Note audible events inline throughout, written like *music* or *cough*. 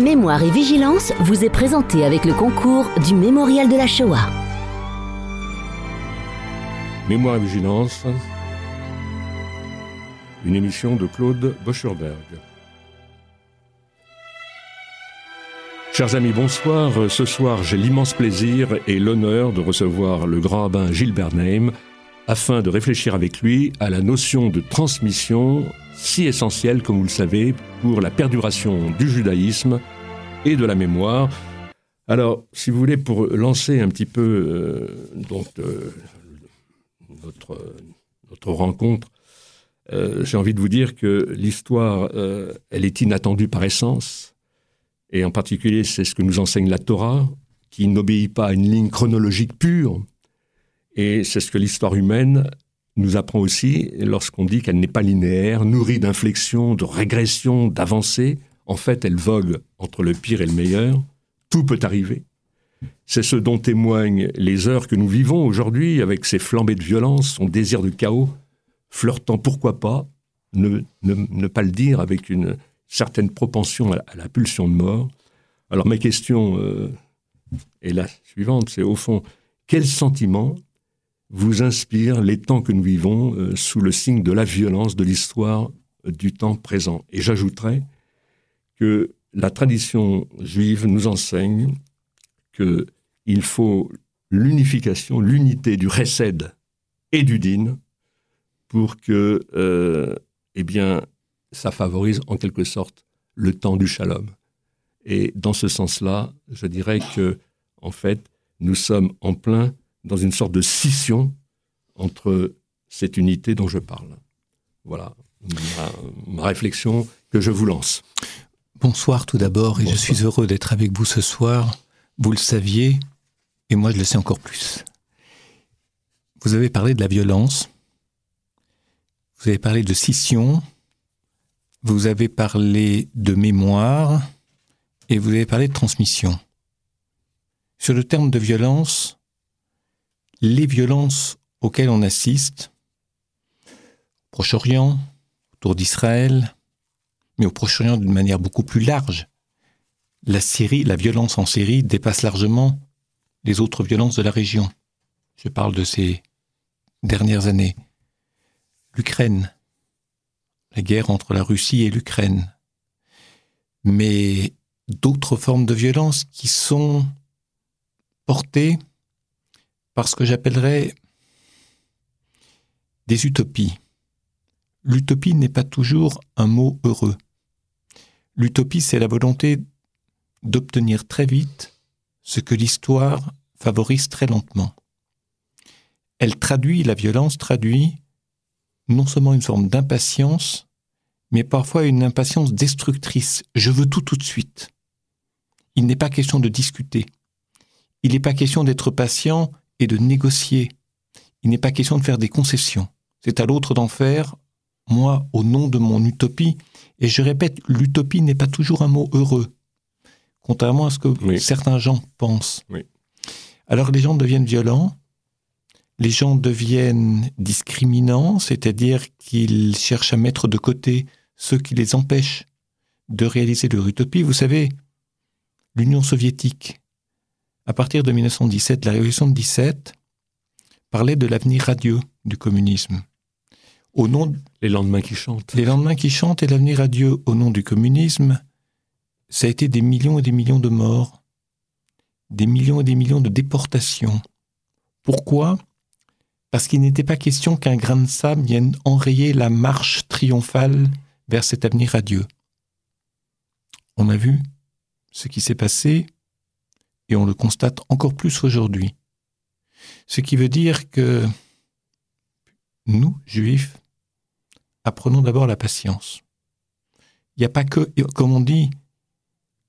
Mémoire et vigilance vous est présenté avec le concours du Mémorial de la Shoah. Mémoire et vigilance, une émission de Claude Boscherberg. Chers amis, bonsoir. Ce soir, j'ai l'immense plaisir et l'honneur de recevoir le grand rabbin Gilbert Neim afin de réfléchir avec lui à la notion de transmission si essentielle, comme vous le savez, pour la perduration du judaïsme et de la mémoire. Alors, si vous voulez, pour lancer un petit peu euh, euh, notre, notre rencontre, euh, j'ai envie de vous dire que l'histoire, elle est inattendue par essence et en particulier c'est ce que nous enseigne la Torah, qui n'obéit pas à une ligne chronologique pure, et c'est ce que l'histoire humaine nous apprend aussi lorsqu'on dit qu'elle n'est pas linéaire, nourrie d'inflexions, de régressions, d'avancées. En fait, elle vogue entre le pire et le meilleur. Tout peut arriver. C'est ce dont témoignent les heures que nous vivons aujourd'hui avec ses flambées de violence, son désir de chaos, flirtant pourquoi pas, ne, pas le dire avec une, certaines propensions à, la pulsion de mort. Alors ma question euh, est la suivante, c'est au fond, quel sentiment vous inspire les temps que nous vivons euh, sous le signe de la violence de l'histoire du temps présent Et j'ajouterais que la tradition juive nous enseigne qu'il faut l'unification, l'unité du Resed et du Din pour que, euh, eh bien, ça favorise en quelque sorte le temps du shalom. Et dans ce sens-là, je dirais que, en fait, nous sommes en plein dans une sorte de scission entre cette unité dont je parle. Voilà ma, réflexion que je vous lance. Bonsoir tout d'abord, et je suis heureux d'être avec vous ce soir. Vous le saviez, et moi je le sais encore plus. Vous avez parlé de la violence, vous avez parlé de scission, vous avez parlé de mémoire et vous avez parlé de transmission. Sur le terme de violence, les violences auxquelles on assiste, au Proche-Orient, autour d'Israël, mais au Proche-Orient d'une manière beaucoup plus large, la Syrie, la violence en Syrie dépasse largement les autres violences de la région. Je parle de ces dernières années. L'Ukraine, la guerre entre la Russie et l'Ukraine, mais d'autres formes de violence qui sont portées par ce que j'appellerais des utopies. L'utopie n'est pas toujours un mot heureux. L'utopie, c'est la volonté d'obtenir très vite ce que l'histoire favorise très lentement. Elle traduit, la violence traduit non seulement une forme d'impatience, mais parfois une impatience destructrice. Je veux tout tout de suite. Il n'est pas question de discuter. Il n'est pas question d'être patient et de négocier. Il n'est pas question de faire des concessions. C'est à l'autre d'en faire, moi, au nom de mon utopie. Et je répète, l'utopie n'est pas toujours un mot heureux, contrairement à ce que certains gens pensent. Alors les gens deviennent violents, les gens deviennent discriminants, c'est-à-dire qu'ils cherchent à mettre de côté ceux qui les empêchent de réaliser leur utopie. Vous savez, l'Union soviétique, à partir de 1917, la révolution de 17, parlait de l'avenir radieux du communisme. Au nom les lendemains qui chantent. Les lendemains qui chantent et l'avenir radieux au nom du communisme, ça a été des millions et des millions de morts, des millions et des millions de déportations. Pourquoi? Parce qu'il n'était pas question qu'un grain de sable vienne enrayer la marche triomphale vers cet avenir radieux. On a vu ce qui s'est passé et on le constate encore plus aujourd'hui. Ce qui veut dire que nous, juifs, apprenons d'abord la patience. Il n'y a pas que, comme on dit,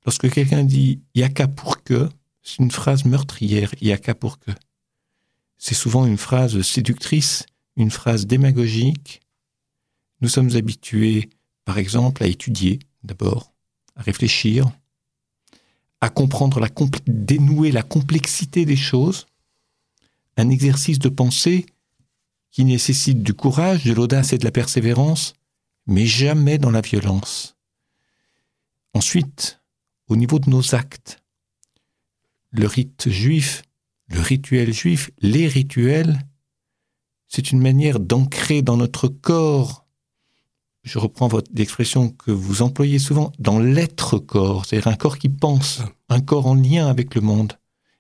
lorsque quelqu'un dit il a qu'à pour que, c'est une phrase meurtrière, il a qu'à pour que c'est souvent une phrase séductrice, une phrase démagogique. Nous sommes habitués, par exemple, à étudier d'abord, à réfléchir, à comprendre, la dénouer la complexité des choses, un exercice de pensée qui nécessite du courage, de l'audace et de la persévérance, mais jamais dans la violence. Ensuite, au niveau de nos actes. Le rite juif, le rituel juif, les rituels, c'est une manière d'ancrer dans notre corps, je reprends votre expression que vous employez souvent, dans l'être corps, c'est-à-dire un corps qui pense, un corps en lien avec le monde,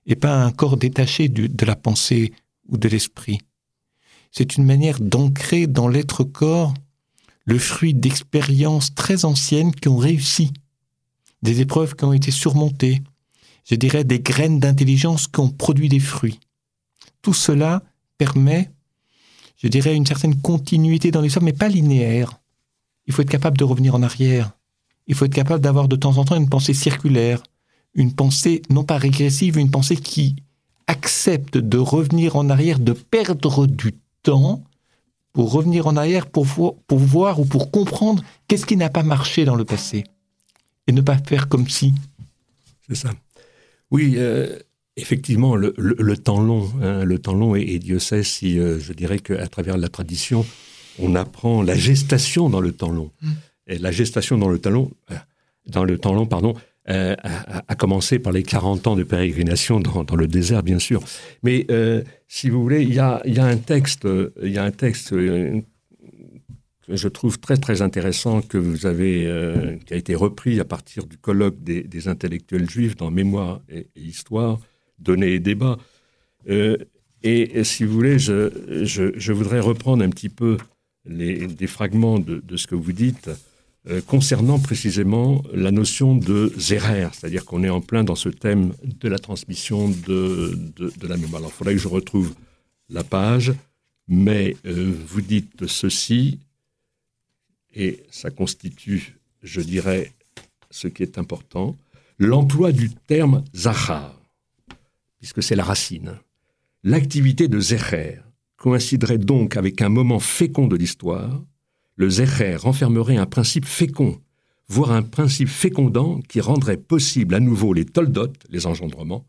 et pas un corps détaché de la pensée ou de l'esprit. C'est une manière d'ancrer dans l'être corps le fruit d'expériences très anciennes qui ont réussi, des épreuves qui ont été surmontées, je dirais des graines d'intelligence qui ont produit des fruits. Tout cela permet, je dirais, une certaine continuité dans l'histoire, mais pas linéaire. Il faut être capable de revenir en arrière. Il faut être capable d'avoir de temps en temps une pensée circulaire, une pensée non pas régressive, une pensée qui accepte de revenir en arrière, de perdre du temps pour revenir en arrière, pour, voir ou pour comprendre qu'est-ce qui n'a pas marché dans le passé. Et ne pas faire comme si. C'est ça. Oui, euh, effectivement, le, temps long, hein, le temps long, et, Dieu sait si, euh, je dirais qu'à travers la tradition, on apprend la gestation dans le temps long. Mm. Et la gestation dans le temps long, euh, dans le temps long, pardon, euh, à, commencer par les 40 ans de pérégrination dans, le désert, bien sûr. Mais euh, si vous voulez, il y a, un texte, il y a un texte euh, que je trouve très très intéressant que vous avez, qui a été repris à partir du colloque des, intellectuels juifs dans Mémoire et, Histoire, Données et débats. Et, si vous voulez, je, voudrais reprendre un petit peu les, des fragments de, ce que vous dites euh, concernant précisément la notion de zérer, c'est-à-dire qu'on est en plein dans ce thème de la transmission de, de, la mémoire. Alors, il faudrait que je retrouve la page, mais euh, vous dites ceci, et ça constitue, je dirais, ce qui est important, l'emploi du terme zahar, puisque c'est la racine. L'activité de zérer coïnciderait donc avec un moment fécond de l'histoire, le Zecher renfermerait un principe fécond, voire un principe fécondant qui rendrait possible à nouveau les toldot, les engendrements,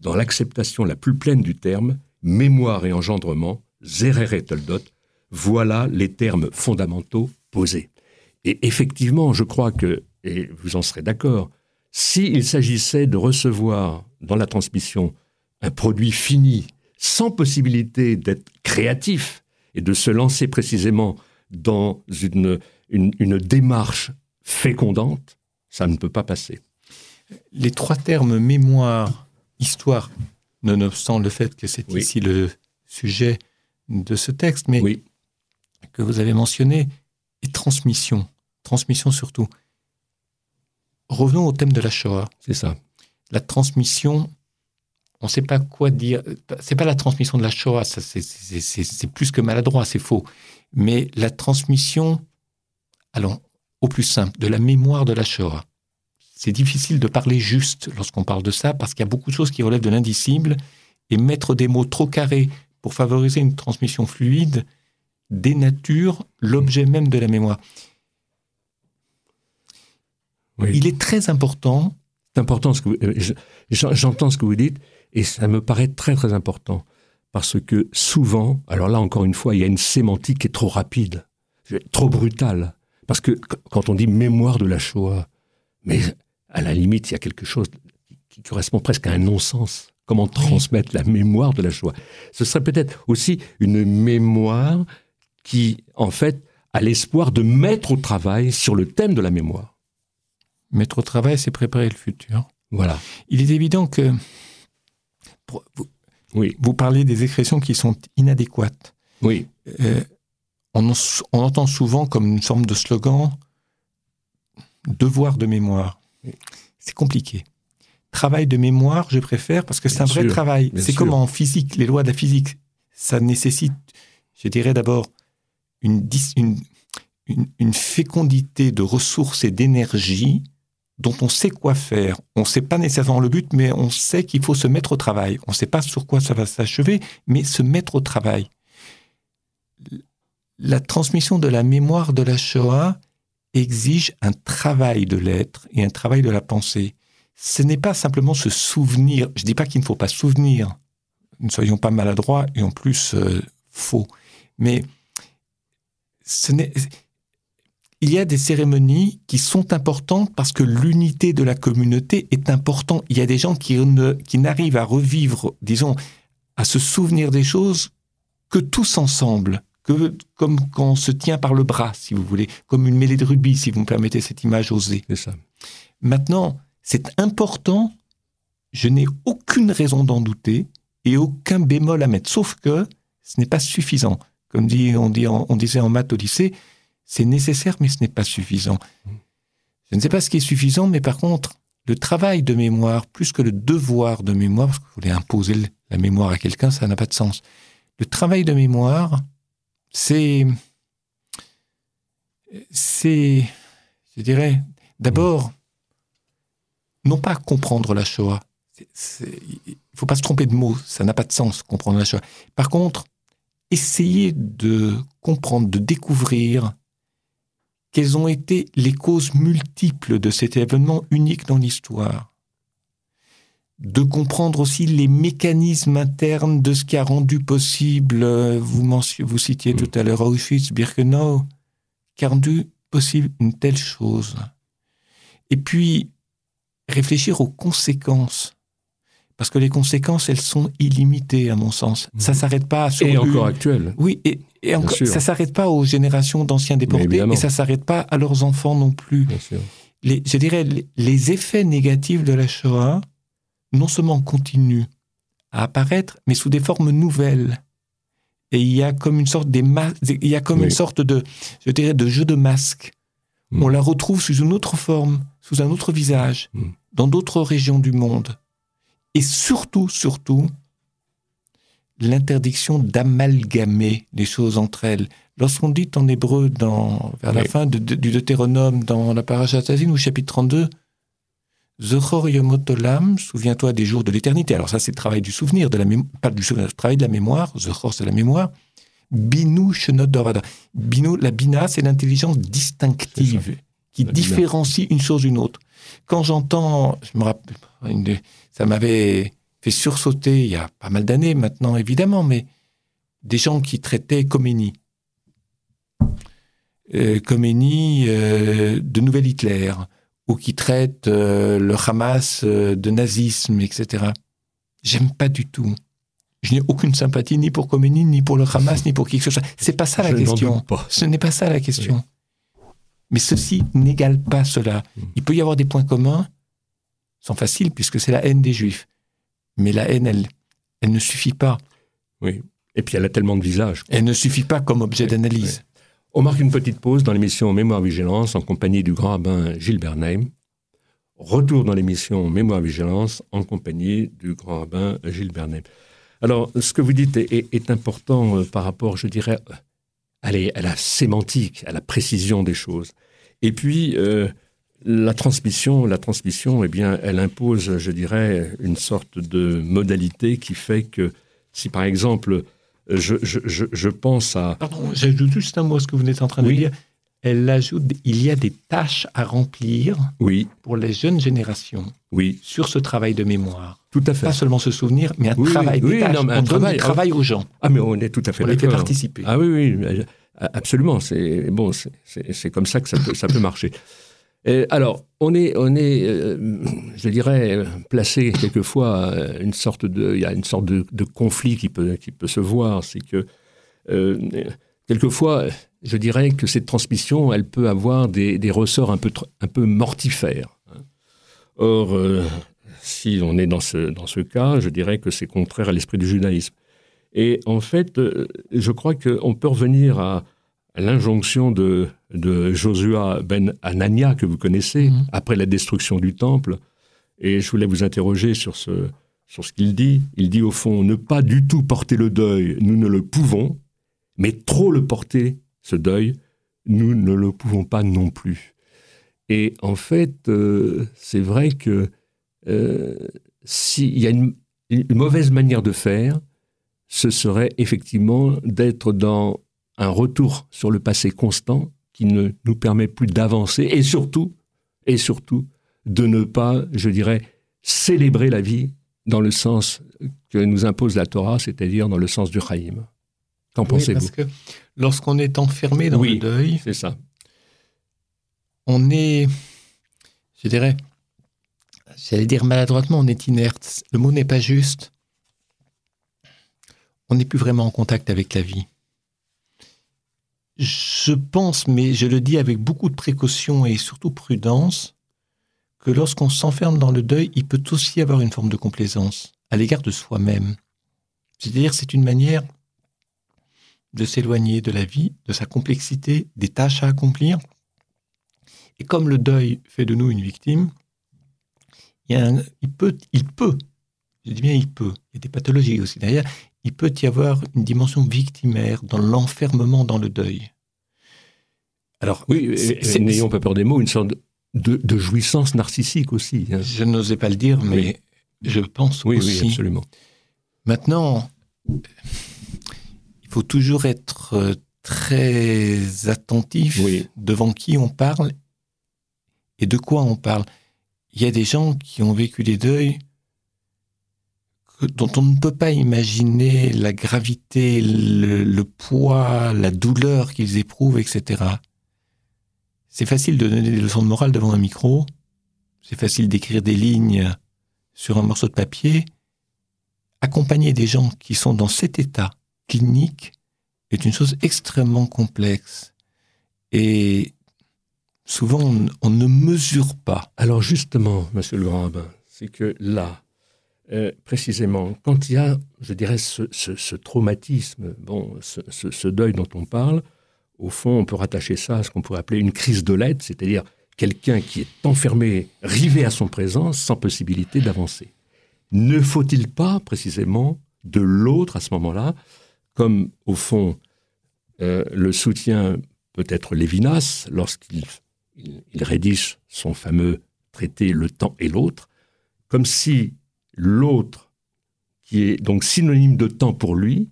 dans l'acceptation la plus pleine du terme, mémoire et engendrement, Zerer et toldot, voilà les termes fondamentaux posés. Et effectivement, je crois que, et vous en serez d'accord, s'il s'agissait de recevoir dans la transmission un produit fini, sans possibilité d'être créatif et de se lancer précisément dans une, une, démarche fécondante, ça ne peut pas passer. Les trois termes mémoire, histoire, nonobstant le fait que c'est ici le sujet de ce texte, mais que vous avez mentionné, et transmission, transmission surtout. Revenons au thème de la Shoah. C'est ça. La transmission, on ne sait pas quoi dire. C'est pas la transmission de la Shoah, c'est plus que maladroit, c'est faux mais la transmission, allons, au plus simple, de la mémoire de la Shoah. C'est difficile de parler juste lorsqu'on parle de ça, parce qu'il y a beaucoup de choses qui relèvent de l'indicible, et mettre des mots trop carrés pour favoriser une transmission fluide dénature l'objet même de la mémoire. Il est très important. C'est important ce que euh, j'entends ce que vous dites, et ça me paraît très très important parce que souvent, alors là encore une fois, il y a une sémantique qui est trop rapide, trop brutale. Parce que quand on dit mémoire de la Shoah, mais à la limite, il y a quelque chose qui correspond presque à un non-sens. Comment transmettre la mémoire de la Shoah? Ce serait peut-être aussi une mémoire qui, en fait, a l'espoir de mettre au travail sur le thème de la mémoire. Mettre au travail, c'est préparer le futur. Voilà. Il est évident que vous parlez des expressions qui sont inadéquates. Oui. Euh, on, entend souvent comme une forme de slogan devoir de mémoire. C'est compliqué. Travail de mémoire, je préfère parce que c'est un vrai travail. C'est comme en physique, les lois de la physique. Ça nécessite, je dirais d'abord, une, une fécondité de ressources et d'énergie dont on sait quoi faire. On ne sait pas nécessairement le but, mais on sait qu'il faut se mettre au travail. On ne sait pas sur quoi ça va s'achever, mais se mettre au travail. La transmission de la mémoire de la Shoah exige un travail de l'être et un travail de la pensée. Ce n'est pas simplement se souvenir. Je ne dis pas qu'il ne faut pas souvenir. Ne soyons pas maladroits et en plus euh, faux. Mais ce n'est il y a des cérémonies qui sont importantes parce que l'unité de la communauté est importante. Il y a des gens qui, qui n'arrivent à revivre, disons, à se souvenir des choses que tous ensemble, que comme quand on se tient par le bras, si vous voulez, comme une mêlée de rubis, si vous me permettez cette image osée. C'est ça. Maintenant, c'est important. Je n'ai aucune raison d'en douter et aucun bémol à mettre, sauf que ce n'est pas suffisant. Comme dit, on, dit, on disait en maths au lycée, c'est nécessaire, mais ce n'est pas suffisant. Je ne sais pas ce qui est suffisant, mais par contre, le travail de mémoire, plus que le devoir de mémoire, parce que vous voulez imposer la mémoire à quelqu'un, ça n'a pas de sens. Le travail de mémoire, c'est, c'est, je dirais, d'abord, non pas comprendre la Shoah. Il faut pas se tromper de mots, ça n'a pas de sens, comprendre la Shoah. Par contre, essayer de comprendre, de découvrir quelles ont été les causes multiples de cet événement unique dans l'histoire. De comprendre aussi les mécanismes internes de ce qui a rendu possible, vous, vous citiez tout à l'heure Auschwitz, Birkenau, qui a rendu possible une telle chose. Et puis, réfléchir aux conséquences parce que les conséquences, elles sont illimitées, à mon sens. Ça mhm. s'arrête pas sur et encore actuelles. Oui, et, et encore, ça s'arrête pas aux générations d'anciens déportés, et ça s'arrête pas à leurs enfants non plus. Les, je dirais, les, effets négatifs de la Shoah, non seulement continuent à apparaître, mais sous des formes nouvelles. Et il y a comme une sorte des il y a comme une sorte de, je dirais, de jeu de masque. Mhm. On la retrouve sous une autre forme, sous un autre visage, mhm. dans d'autres régions du monde. Et surtout, surtout, l'interdiction d'amalgamer les choses entre elles. Lorsqu'on dit en hébreu, dans, vers la fin du Deutéronome, dans la paracha au chapitre 32, Zechor Yomotolam, souviens-toi des jours de l'éternité. Alors ça, c'est le travail du souvenir, de la pas du souvenir, le travail de la mémoire. Zechor, c'est la mémoire. Binu Shenot Binu, la bina, c'est l'intelligence distinctive qui différencie une chose d'une autre. Quand j'entends, je me rappelle, ça m'avait fait sursauter il y a pas mal d'années maintenant, évidemment, mais des gens qui traitaient Khomeini. Euh, Khomeini euh, de Nouvel Hitler, ou qui traitent euh, le Hamas euh, de nazisme, etc. J'aime pas du tout. Je n'ai aucune sympathie ni pour Khomeini, ni pour le Hamas, ni pour qui que ce soit. C'est pas ça la question. Ce n'est pas ça la question. Mais ceci n'égale pas cela. Hmm. Il peut y avoir des points communs, sont faciles, puisque c'est la haine des Juifs. Mais la haine, elle, elle ne suffit pas. Oui. Et puis elle a tellement de visages. Elle ne suffit pas comme objet d'analyse. On marque une petite pause dans l'émission Mémoire Vigilance en compagnie du grand rabbin Gilles Bernheim. Retour dans l'émission Mémoire Vigilance en compagnie du grand rabbin Gilles Bernheim. Alors, ce que vous dites est, important euh, par rapport, je dirais, allez, à la sémantique, à la précision des choses. Et puis, euh, la transmission, la transmission, eh bien, elle impose, je dirais, une sorte de modalité qui fait que si, par exemple, je, je, je, pense à... Pardon, j'ajoute juste un mot à ce que vous êtes en train de dire. Elle ajoute, il y a des tâches à remplir oui. pour les jeunes générations oui. sur ce travail de mémoire. Tout à fait. Pas seulement se souvenir, mais un travail, des tâches. un travail, travail aux gens. Ah, mais on est tout à fait On les fait participer. Ah oui, oui, absolument. C'est bon, c'est comme ça que ça peut, ça peut marcher. Et alors, on est, on est, euh, je dirais, placé quelquefois euh, une sorte de, il y a une sorte de, conflit qui peut, qui peut se voir, c'est que euh, quelquefois, je dirais que cette transmission, elle peut avoir des, des ressorts un peu, un peu mortifères. Hein. Or, si on est dans ce, dans ce cas, je dirais que c'est contraire à l'esprit du judaïsme. Et en fait, je crois qu'on peut revenir à, l'injonction de, de Joshua ben Anania, que vous connaissez, mhm. après la destruction du temple. Et je voulais vous interroger sur ce, sur ce qu'il dit. Il dit au fond, ne pas du tout porter le deuil, nous ne le pouvons, mais trop le porter, ce deuil, nous ne le pouvons pas non plus. Et en fait, euh, c'est vrai que euh, s'il y a une, mauvaise manière de faire, ce serait effectivement d'être dans un retour sur le passé constant qui ne nous permet plus d'avancer et surtout, et surtout, de ne pas, je dirais, célébrer la vie dans le sens que nous impose la Torah, c'est-à-dire dans le sens du Chaïm. Qu'en pensez-vous Parce que lorsqu'on est enfermé dans le deuil, c'est ça. on est, je dirais, j'allais dire maladroitement, on est inerte. Le mot n'est pas juste. On n'est plus vraiment en contact avec la vie. Je pense, mais je le dis avec beaucoup de précaution et surtout prudence, que lorsqu'on s'enferme dans le deuil, il peut aussi avoir une forme de complaisance à l'égard de soi-même. C'est-à-dire, c'est une manière de s'éloigner de la vie, de sa complexité, des tâches à accomplir. Et comme le deuil fait de nous une victime, il, il peut, il peut, je dis bien il peut, il y a des pathologies aussi derrière, il peut y avoir une dimension victimaire dans l'enfermement dans le deuil. Alors, oui, n'ayons pas peur des mots, une sorte de, jouissance narcissique aussi. Hein. Je n'osais pas le dire, mais je pense oui, aussi. Oui, absolument. Maintenant, il faut toujours être euh, très attentif devant qui on parle et de quoi on parle. Il y a des gens qui ont vécu des deuils dont on ne peut pas imaginer la gravité, le, poids, la douleur qu'ils éprouvent, etc. C'est facile de donner des leçons de morale devant un micro, c'est facile d'écrire des lignes sur un morceau de papier. Accompagner des gens qui sont dans cet état clinique est une chose extrêmement complexe. Et souvent, on, ne mesure pas. Alors justement, Monsieur le Grand c'est que là, euh, précisément, quand il y a, je dirais, ce, traumatisme, bon, ce, deuil dont on parle, au fond, on peut rattacher ça à ce qu'on pourrait appeler une crise de l'aide, c'est-à-dire quelqu'un qui est enfermé, rivé à son présent, sans possibilité d'avancer. Ne faut-il pas, précisément, de l'autre à ce moment-là, comme au fond euh, le soutien peut-être Lévinas lorsqu'il il rédige son fameux traité Le temps et l'autre, comme si l'autre, qui est donc synonyme de temps pour lui,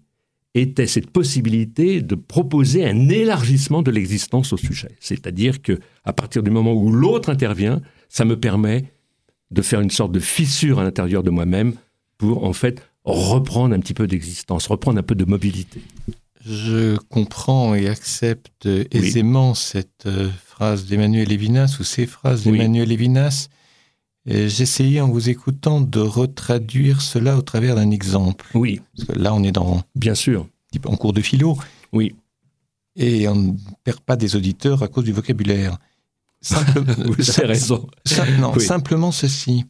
était cette possibilité de proposer un élargissement de l'existence au sujet. C'est-à-dire que à partir du moment où l'autre intervient, ça me permet de faire une sorte de fissure à l'intérieur de moi-même pour en fait reprendre un petit peu d'existence, reprendre un peu de mobilité. Je comprends et accepte aisément cette euh, phrase d'Emmanuel Lévinas ou ces phrases d'Emmanuel Lévinas. J'essayais en vous écoutant de retraduire cela au travers d'un exemple. Oui. Parce que là, on est dans. Bien sûr. En cours de philo. Oui. Et on ne perd pas des auditeurs à cause du vocabulaire. *laughs* vous avez raison. non, simplement ceci.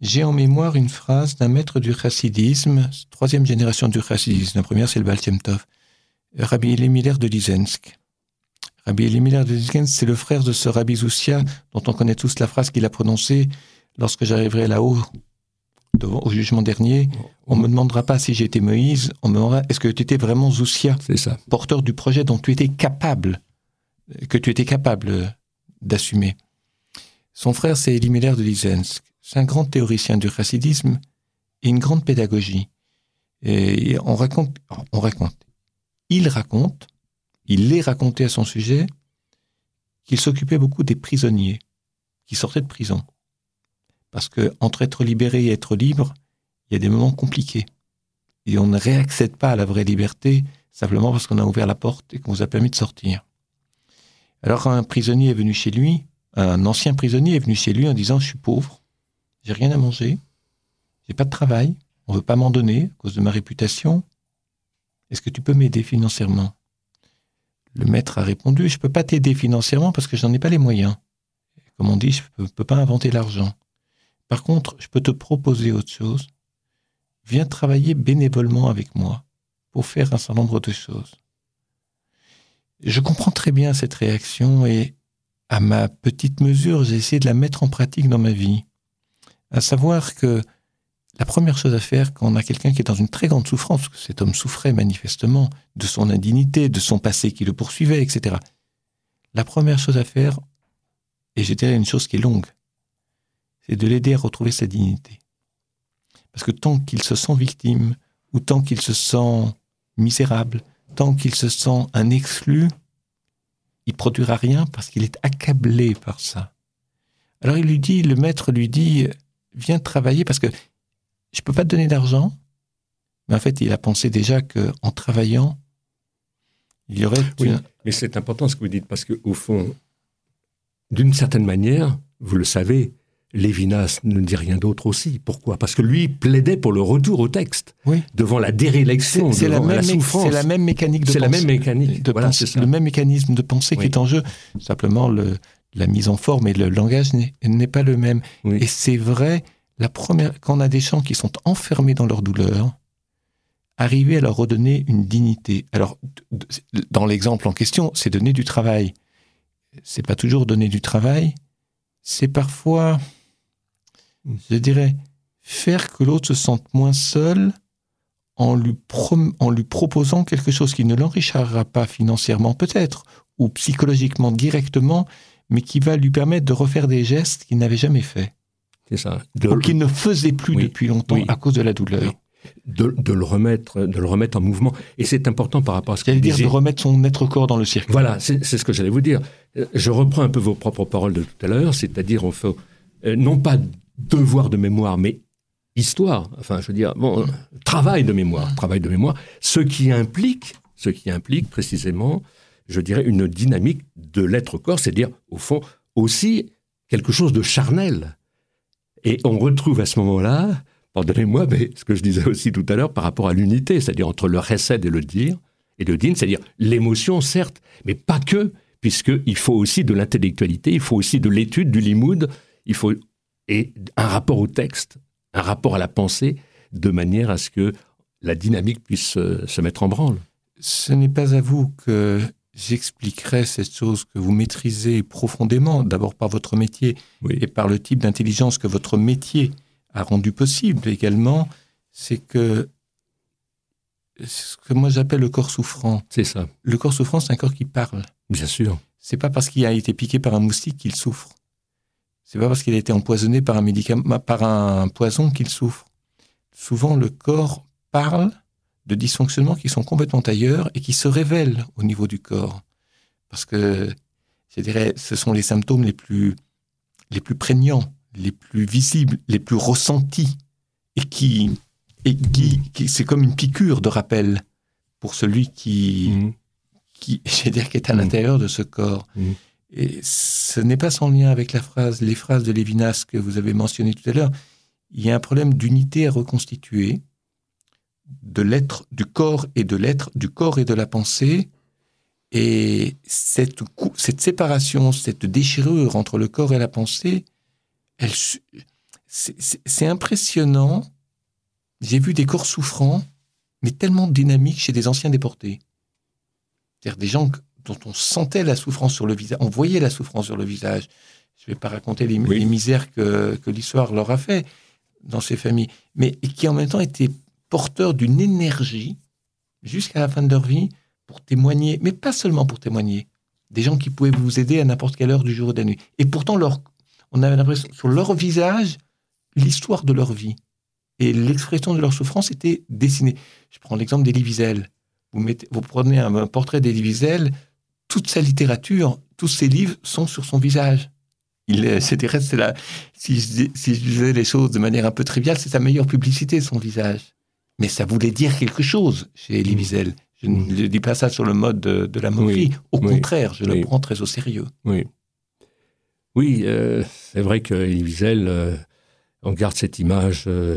J'ai en mémoire une phrase d'un maître du chassidisme, troisième génération du chassidisme. La première, c'est le Baal Tov. Rabbi Elimiller de Lizensk. Rabbi Elimiller de Lizensk, c'est le frère de ce Rabbi Zoussia, dont on connaît tous la phrase qu'il a prononcée lorsque j'arriverai là-haut, au jugement dernier. On me demandera pas si j'étais Moïse, on me demandera est-ce que tu étais vraiment Zoussia, porteur du projet dont tu étais capable, que tu étais capable d'assumer. Son frère, c'est Elimiller de Lizensk. C'est un grand théoricien du chassidisme et une grande pédagogie. Et on raconte, on raconte, il raconte, il les raconté à son sujet, qu'il s'occupait beaucoup des prisonniers qui sortaient de prison. Parce que entre être libéré et être libre, il y a des moments compliqués. Et on ne réaccède pas à la vraie liberté simplement parce qu'on a ouvert la porte et qu'on vous a permis de sortir. Alors un prisonnier est venu chez lui, un ancien prisonnier est venu chez lui en disant je suis pauvre, j'ai rien à manger, j'ai pas de travail, on veut pas m'en donner à cause de ma réputation, est-ce que tu peux m'aider financièrement? Le maître a répondu, je peux pas t'aider financièrement parce que je n'en ai pas les moyens. Comme on dit, je ne peux, pas inventer l'argent. Par contre, je peux te proposer autre chose. Viens travailler bénévolement avec moi pour faire un certain nombre de choses. Je comprends très bien cette réaction et à ma petite mesure, j'ai essayé de la mettre en pratique dans ma vie. À savoir que la première chose à faire quand on a quelqu'un qui est dans une très grande souffrance, que cet homme souffrait manifestement de son indignité, de son passé qui le poursuivait, etc. La première chose à faire, et je dirais une chose qui est longue, c'est de l'aider à retrouver sa dignité. Parce que tant qu'il se sent victime, ou tant qu'il se sent misérable, tant qu'il se sent un exclu, il produira rien parce qu'il est accablé par ça. Alors il lui dit, le maître lui dit, viens travailler parce que je peux pas te donner d'argent, mais en fait, il a pensé déjà que en travaillant, il y aurait. Oui, mais c'est important ce que vous dites parce que au fond, d'une certaine manière, vous le savez, Lévinas ne dit rien d'autre aussi. Pourquoi? Parce que lui plaidait pour le retour au texte, Oui. devant la dérélection, C'est la, devant la, même, souffrance. c'est la même mécanique de C'est la pensée. même mécanique. de Voilà, pensée- le même mécanisme de pensée qui est en jeu. Simplement, le, la mise en forme et le langage n'est, pas le même. Oui. Et c'est vrai, la première, quand on a des gens qui sont enfermés dans leur douleur, arriver à leur redonner une dignité. Alors, dans l'exemple en question, c'est donner du travail. C'est pas toujours donner du travail, c'est parfois, je dirais, faire que l'autre se sente moins seul en lui, prom- en lui proposant quelque chose qui ne l'enrichira pas financièrement peut-être, ou psychologiquement directement, mais qui va lui permettre de refaire des gestes qu'il n'avait jamais fait, C'est ça. De, ou qu'il ne faisait plus Oui. depuis longtemps Oui. à cause de la douleur. Oui. de, de le remettre, de le remettre en mouvement. Et c'est important par rapport à ce que vous dire disiez. de remettre son être corps dans le circuit. Voilà, c'est ce que j'allais vous dire. Euh, Je reprends un peu vos propres paroles de tout à l'heure, c'est-à-dire on euh, non pas devoir de mémoire, mais histoire. Enfin, je veux dire, bon, euh, travail de mémoire, travail de mémoire, ce qui implique, ce qui implique précisément, je dirais, une dynamique de l'être corps, c'est-à-dire au fond aussi quelque chose de charnel. Et on retrouve à ce moment-là, pardonnez-moi, mais ce que je disais aussi tout à l'heure par rapport à l'unité, c'est-à-dire entre le recède et le dire, et le din, c'est-à-dire l'émotion, certes, mais pas que, puisqu'il faut aussi de l'intellectualité, il faut aussi de l'étude, du limoud, il faut et un rapport au texte, un rapport à la pensée, de manière à ce que la dynamique puisse se mettre en branle. Ce n'est pas à vous que j'expliquerai cette chose que vous maîtrisez profondément, d'abord par votre métier Oui, et par le type d'intelligence que votre métier a rendu possible également, c'est que ce que moi j'appelle le corps souffrant. c'est ça, Le corps souffrant, c'est un corps qui parle. bien sûr. C'est pas parce qu'il a été piqué par un moustique qu'il souffre. C'est pas parce qu'il a été empoisonné par un médicament, par un poison qu'il souffre. Souvent, le corps parle de dysfonctionnements qui sont complètement ailleurs et qui se révèlent au niveau du corps. Parce que, je dirais, ce sont les symptômes les plus, les plus prégnants, les plus visibles, les plus ressentis et qui, et qui, qui- c'est comme une piqûre de rappel pour celui qui, Mhm. qui, *laughs* je dire, qui est à Mm. l'intérieur de ce corps. Mm. Et ce n'est pas sans lien avec la phrase, les phrases de Lévinas que vous avez mentionnées tout à l'heure. Il y a un problème d'unité à reconstituer, de l'être, du corps et de l'être, du corps et de la pensée. Et cette, cette séparation, cette déchirure entre le corps et la pensée, elle, c'est- impressionnant. J'ai vu des corps souffrants, mais tellement dynamiques chez des anciens déportés. C'est-à-dire des gens dont on sentait la souffrance sur le visage, on voyait la souffrance sur le visage. Je ne vais pas raconter les, Oui. les misères que, que l'histoire leur a fait dans ces familles, mais qui en même temps étaient porteurs d'une énergie jusqu'à la fin de leur vie pour témoigner, mais pas seulement pour témoigner, des gens qui pouvaient vous aider à n'importe quelle heure du jour ou de la nuit. Et pourtant, on avait l'impression, sur leur visage, l'histoire de leur vie et l'expression de leur souffrance était dessinée. Je prends l'exemple d'Elie Wiesel. Vous, prenez un, portrait d'Elie Wiesel, toute sa littérature, tous ses livres sont sur son visage. C'est, la, si, si je disais les choses de manière un peu triviale, c'est sa meilleure publicité, son visage. Mais ça voulait dire quelque chose chez Elie Mm. Wiesel. Je Mm. ne dis pas ça sur le mode de, de la moquerie. Oui, Au oui, contraire, je oui. le prends très au sérieux. Oui. Oui, euh, c'est vrai que Elie Wiesel, euh, on garde cette image euh,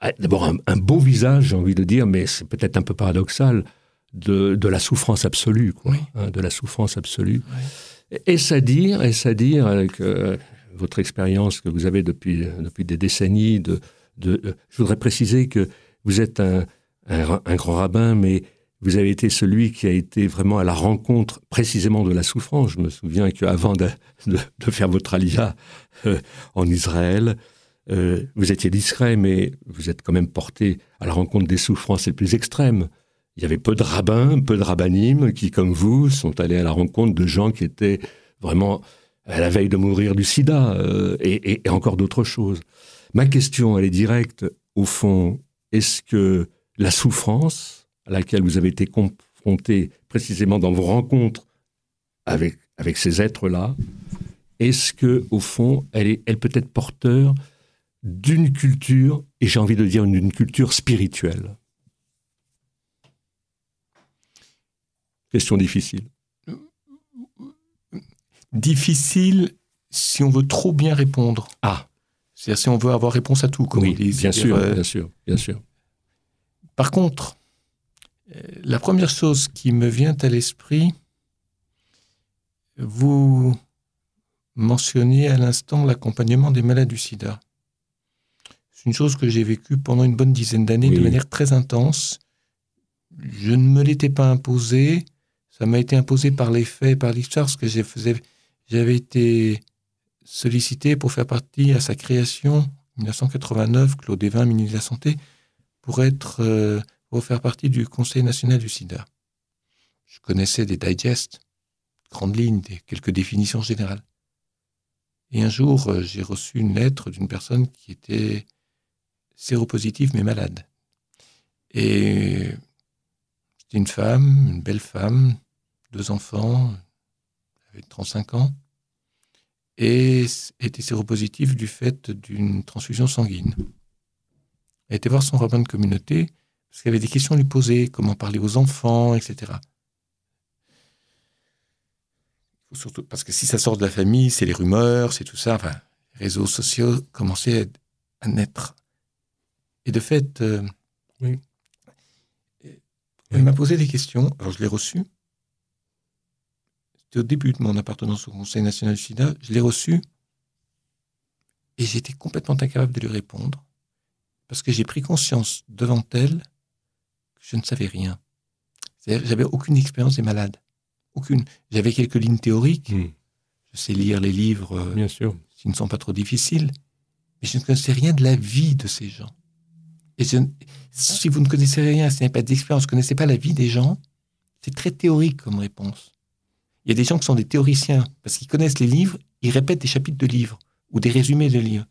ah, d'abord un, un beau visage, j'ai envie de dire, mais c'est peut-être un peu paradoxal, de, de la souffrance absolue, quoi, hein, de la souffrance absolue. Est-ce à dire, est-ce à dire euh, votre expérience que vous avez depuis, depuis des décennies, de, euh, je voudrais préciser que vous êtes un, un, ra- un grand rabbin, mais vous avez été celui qui a été vraiment à la rencontre précisément de la souffrance. Je me souviens qu'avant de, de, faire votre alia euh, en Israël, euh, vous étiez discret, mais vous êtes quand même porté à la rencontre des souffrances les plus extrêmes. Il y avait peu de rabbins, peu de rabbinimes qui, comme vous, sont allés à la rencontre de gens qui étaient vraiment à la veille de mourir du sida et encore d'autres choses. Ma question, elle est directe. Au fond, est-ce que la souffrance à laquelle vous avez été confronté précisément dans vos rencontres avec, avec ces êtres-là, est-ce que au fond, elle, est, elle peut être porteur d'une culture, et j'ai envie de dire d'une culture spirituelle? Question difficile. difficile si on veut trop bien répondre. Ah. C'est-à-dire si on veut avoir réponse à tout, comme oui, on dit. Bien sûr, euh, bien sûr, bien sûr. Par contre, euh, la première chose qui me vient à l'esprit, vous mentionnez à l'instant l'accompagnement des malades du sida. C'est une chose que j'ai vécue pendant une bonne dizaine d'années de manière très intense. Je ne me l'étais pas imposé, ça m'a été imposé par les faits, par l'histoire, parce que j'avais été sollicité pour faire partie à sa création, 1989, Claude Evin, ministre de la Santé, pour être euh, pour faire partie du Conseil national du SIDA. Je connaissais des digests, grandes lignes, des, quelques définitions générales. Et un jour, euh, j'ai reçu une lettre d'une personne qui était séropositive mais malade. Et c'était une femme, une belle femme, deux enfants, avait 35 ans, et était séropositive du fait d'une transfusion sanguine. Elle était voir son rabbin de communauté parce qu'il avait des questions à lui poser, comment parler aux enfants, etc. Surtout parce que si ça sort de la famille, c'est les rumeurs, c'est tout ça. Enfin, les réseaux sociaux commençaient à naître. Et de fait, euh, oui. elle m'a posé des questions. Alors, je l'ai reçu. C'était au début de mon appartenance au Conseil national du SIDA. Je l'ai reçu. Et j'étais complètement incapable de lui répondre. Parce que j'ai pris conscience devant elle que je ne savais rien. J'avais aucune expérience des malades. Aucune. J'avais quelques lignes théoriques. Hmm. Je sais lire les livres. Euh, Bien sûr. S'ils ne sont pas trop difficiles. Mais je ne connaissais rien de la vie de ces gens. Et si vous ne connaissez rien, si vous n'avez pas d'expérience, vous ne connaissez pas la vie des gens, c'est très théorique comme réponse. Il y a des gens qui sont des théoriciens, parce qu'ils connaissent les livres, ils répètent des chapitres de livres ou des résumés de livres.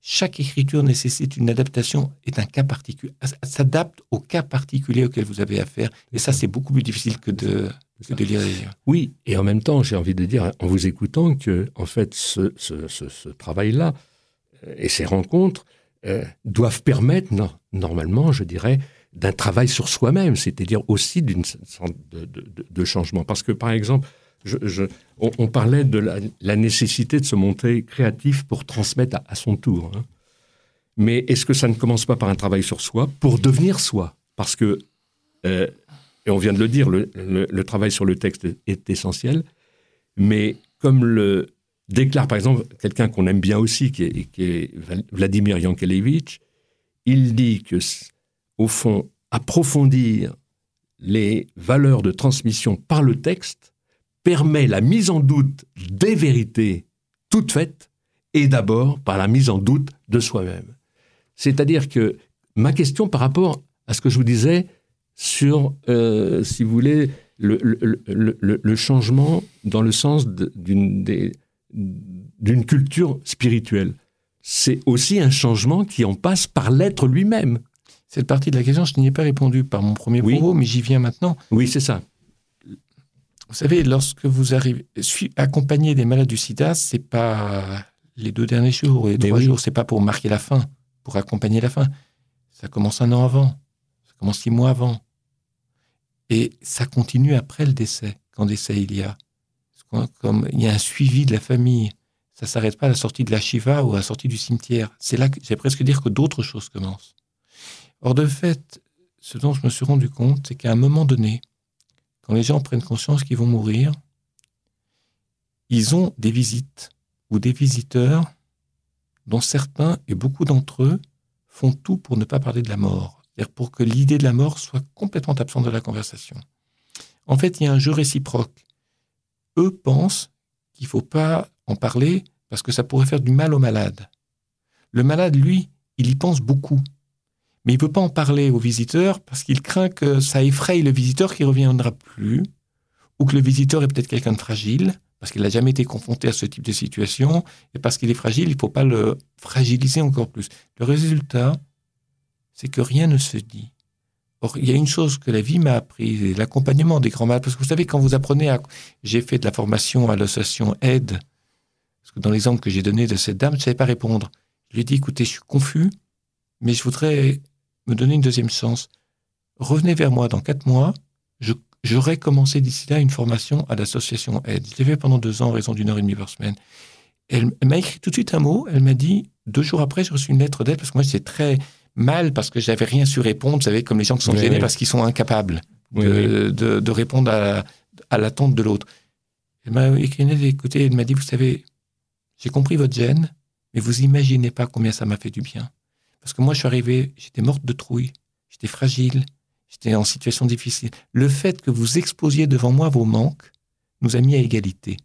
Chaque écriture nécessite une adaptation et un cas particulier, s'adapte au cas particulier auquel vous avez affaire. Et ça, c'est beaucoup plus difficile que de, lire les livres. Oui, et en même temps, j'ai envie de dire, en vous écoutant, que en fait, ce, ce, ce travail-là euh, et ces rencontres euh, doivent permettre, normalement, je dirais, d'un travail sur soi-même, c'est-à-dire aussi d'une sorte de, changement. Parce que, par exemple, on, parlait de la, nécessité de se montrer créatif pour transmettre à, son tour. Hein. Mais est-ce que ça ne commence pas par un travail sur soi pour devenir soi? Parce que, euh, et on vient de le dire, le, travail sur le texte est essentiel, mais comme le, déclare par exemple quelqu'un qu'on aime bien aussi, qui est, Vladimir Yankelevitch, il dit que, au fond, approfondir les valeurs de transmission par le texte permet la mise en doute des vérités toutes faites et d'abord par la mise en doute de soi-même. C'est-à-dire que ma question par rapport à ce que je vous disais sur, euh, si vous voulez, le, le, changement dans le sens d'une culture spirituelle. C'est aussi un changement qui en passe par l'être lui-même. Cette partie de la question, je n'y ai pas répondu par mon premier propos, mais j'y viens maintenant. Oui, c'est ça. Vous savez, lorsque vous arrivez, accompagner des malades du sida, c'est pas les deux derniers jours ou les trois jours, c'est pas pour marquer la fin, pour accompagner la fin. Ça commence un an avant, ça commence six mois avant. Et ça continue après le décès, quand décès il y a comme il y a un suivi de la famille. Ça s'arrête pas à la sortie de la Shiva ou à la sortie du cimetière. C'est là que j'ai presque dire que d'autres choses commencent. Or, de fait, ce dont je me suis rendu compte, c'est qu'à un moment donné, quand les gens prennent conscience qu'ils vont mourir, ils ont des visites ou des visiteurs dont certains et beaucoup d'entre eux font tout pour ne pas parler de la mort, c'est-à-dire pour que l'idée de la mort soit complètement absente de la conversation. En fait, il y a un jeu réciproque eux pensent qu'il ne faut pas en parler parce que ça pourrait faire du mal au malade. Le malade, lui, il y pense beaucoup. Mais il ne veut pas en parler aux visiteurs parce qu'il craint que ça effraie le visiteur qui ne reviendra plus, ou que le visiteur est peut-être quelqu'un de fragile, parce qu'il n'a jamais été confronté à ce type de situation, et parce qu'il est fragile, il ne faut pas le fragiliser encore plus. Le résultat, c'est que rien ne se dit. Or, il y a une chose que la vie m'a appris, l'accompagnement des grands malades. Parce que vous savez, quand vous apprenez à... J'ai fait de la formation à l'association Aide. Parce que dans l'exemple que j'ai donné de cette dame, je ne savais pas répondre. Je lui ai dit, écoutez, je suis confus, mais je voudrais me donner une deuxième chance. Revenez vers moi dans quatre mois. J'aurais commencé d'ici là une formation à l'association Aide. Je l'ai fait pendant deux ans en raison d'une heure et demie par semaine. Elle, m'a écrit tout de suite un mot. Elle m'a dit, deux jours après, j'ai reçu une lettre d'aide parce que moi, j'étais très mal parce que j'avais rien su répondre. Vous savez, comme les gens qui sont gênés parce qu'ils sont incapables de, répondre à, l'attente de l'autre. Elle m'a écrit une lettre, écoutez, elle m'a dit, vous savez, j'ai compris votre gêne, mais vous imaginez pas combien ça m'a fait du bien. Parce que moi, je suis arrivé, j'étais morte de trouille, j'étais fragile, j'étais en situation difficile. Le fait que vous exposiez devant moi vos manques nous a mis à égalité.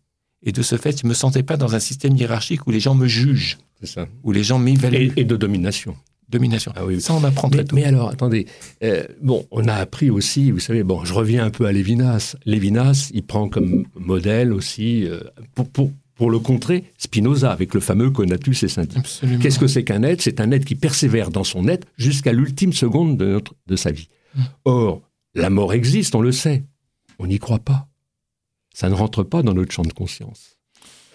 Et de ce fait, je ne me sentais pas dans un système hiérarchique où les gens me jugent. Ça. Où les gens m'évaluent. Et, de domination. Domination. Ah oui. Ça, on apprend mais. Mais alors, attendez. Euh, bon, on a appris aussi, vous savez, bon, je reviens un peu à Lévinas. Lévinas, il prend comme modèle aussi, euh, pour, pour, pour le contrer, Spinoza, avec le fameux conatus et Absolument. Qu'est-ce que c'est qu'un être? C'est un être qui persévère dans son être jusqu'à l'ultime seconde de, notre, de sa vie. Mm. Or, la mort existe, on le sait. On n'y croit pas. Ça ne rentre pas dans notre champ de conscience.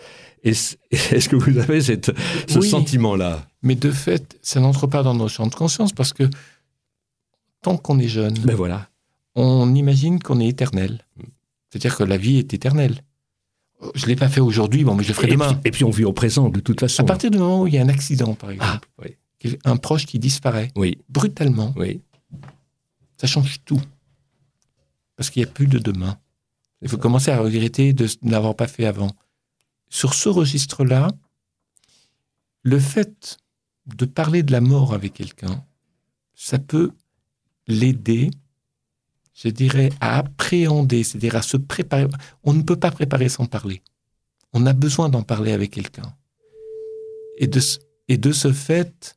*laughs* Est-ce que vous avez cette, ce sentiment-là? Mais de fait, ça n'entre pas dans notre champ de conscience parce que tant qu'on est jeune, ben voilà. on imagine qu'on est éternel. Mm. C'est-à-dire que la vie est éternelle. Je ne l'ai pas fait aujourd'hui, bon, mais je le ferai demain. et puis on vit au présent, de toute façon. À partir du moment où il y a un accident, par exemple, ah, un proche qui disparaît oui. brutalement, oui. ça change tout. Parce qu'il n'y a plus de demain. Il faut commencer à regretter de n'avoir pas fait avant. Sur ce registre-là, le fait de parler de la mort avec quelqu'un, ça peut l'aider je dirais, à appréhender, c'est-à-dire à se préparer. On ne peut pas préparer sans parler. On a besoin d'en parler avec quelqu'un. Et de, ce fait,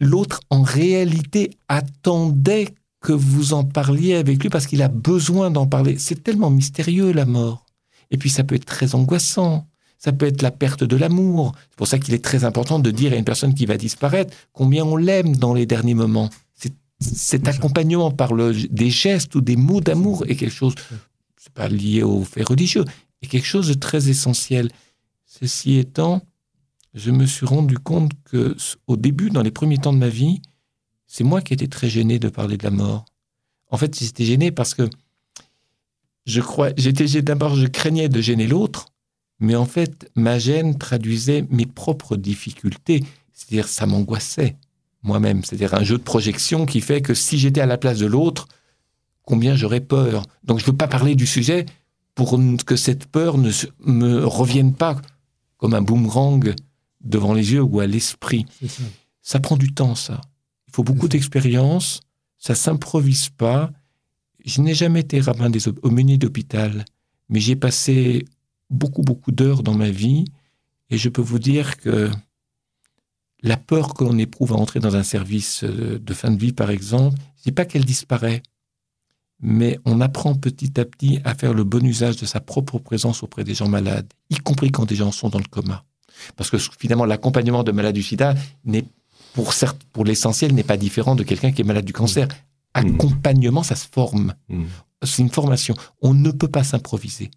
l'autre, en réalité, attendait que vous en parliez avec lui parce qu'il a besoin d'en parler. C'est tellement mystérieux, la mort. Et puis, ça peut être très angoissant. Ça peut être la perte de l'amour. C'est pour ça qu'il est très important de dire à une personne qui va disparaître combien on l'aime dans les derniers moments cet accompagnement par le, des gestes ou des mots d'amour est quelque chose, c'est pas lié au fait religieux, est quelque chose de très essentiel. Ceci étant, je me suis rendu compte que au début, dans les premiers temps de ma vie, c'est moi qui étais très gêné de parler de la mort. En fait, j'étais gêné parce que je crois, j'étais d'abord, je craignais de gêner l'autre, mais en fait, ma gêne traduisait mes propres difficultés, c'est-à-dire ça m'angoissait moi-même. C'est-à-dire un jeu de projection qui fait que si j'étais à la place de l'autre, combien j'aurais peur. Donc je ne veux pas parler du sujet pour que cette peur ne me revienne pas comme un boomerang devant les yeux ou à l'esprit. Ça. prend du temps, ça. Il faut beaucoup d'expérience. Ça s'improvise pas. Je n'ai jamais été rabbin des aumôniers d'hôpital, mais j'ai passé beaucoup, beaucoup d'heures dans ma vie et je peux vous dire que la peur que l'on éprouve à entrer dans un service euh, de fin de vie, par exemple, je dis pas qu'elle disparaît, mais on apprend petit à petit à faire le bon usage de sa propre présence auprès des gens malades, y compris quand des gens sont dans le coma. Parce que finalement, l'accompagnement de malades du sida n'est pour, pour l'essentiel n'est pas différent de quelqu'un qui est malade du cancer. Mmh. Accompagnement, ça se forme. Mmh. C'est une formation. On ne peut pas s'improviser